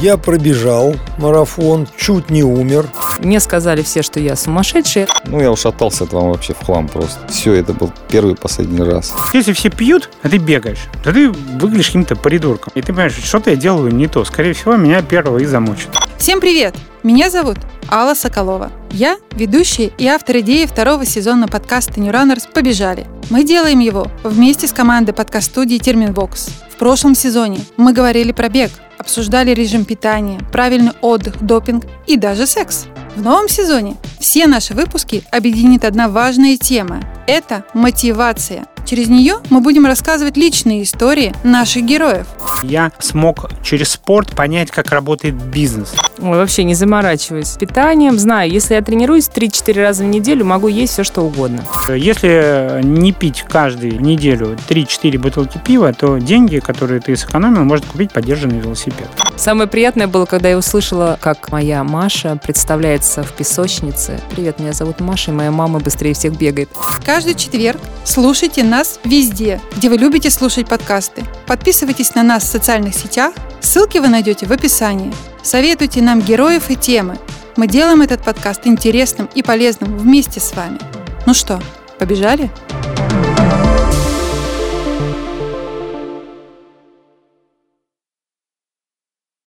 Я пробежал марафон, чуть не умер. Мне сказали все, что я сумасшедший. Ну, я ушатался от вам вообще в хлам просто. Все, это был первый и последний раз. Если все пьют, а ты бегаешь, то ты выглядишь каким-то придурком. И ты понимаешь, что-то я делаю не то. Скорее всего, меня первого и замочат. Всем привет! Меня зовут Алла Соколова. Я ведущая и автор идеи второго сезона подкаста New Runners «Побежали». Мы делаем его вместе с командой подкаст-студии Терминвокс. В прошлом сезоне мы говорили про бег, обсуждали режим питания, правильный отдых, допинг и даже секс. В новом сезоне все наши выпуски объединит одна важная тема – это мотивация. Через нее мы будем рассказывать личные истории наших героев. Я смог через спорт понять, как работает бизнес. Ой, вообще не заморачиваюсь. С питанием знаю, если я тренируюсь 3-4 раза в неделю, могу есть все, что угодно. Если не пить каждую неделю 3-4 бутылки пива, то деньги, которые ты сэкономил, можно купить поддержанный велосипед. Самое приятное было, когда я услышала, как моя Маша представляется в песочнице. Привет, меня зовут Маша, и моя мама быстрее всех бегает. Каждый четверг слушайте нас везде, где вы любите слушать подкасты. Подписывайтесь на нас в социальных сетях, ссылки вы найдете в описании. Советуйте нам героев и темы. Мы делаем этот подкаст интересным и полезным вместе с вами. Ну что, побежали?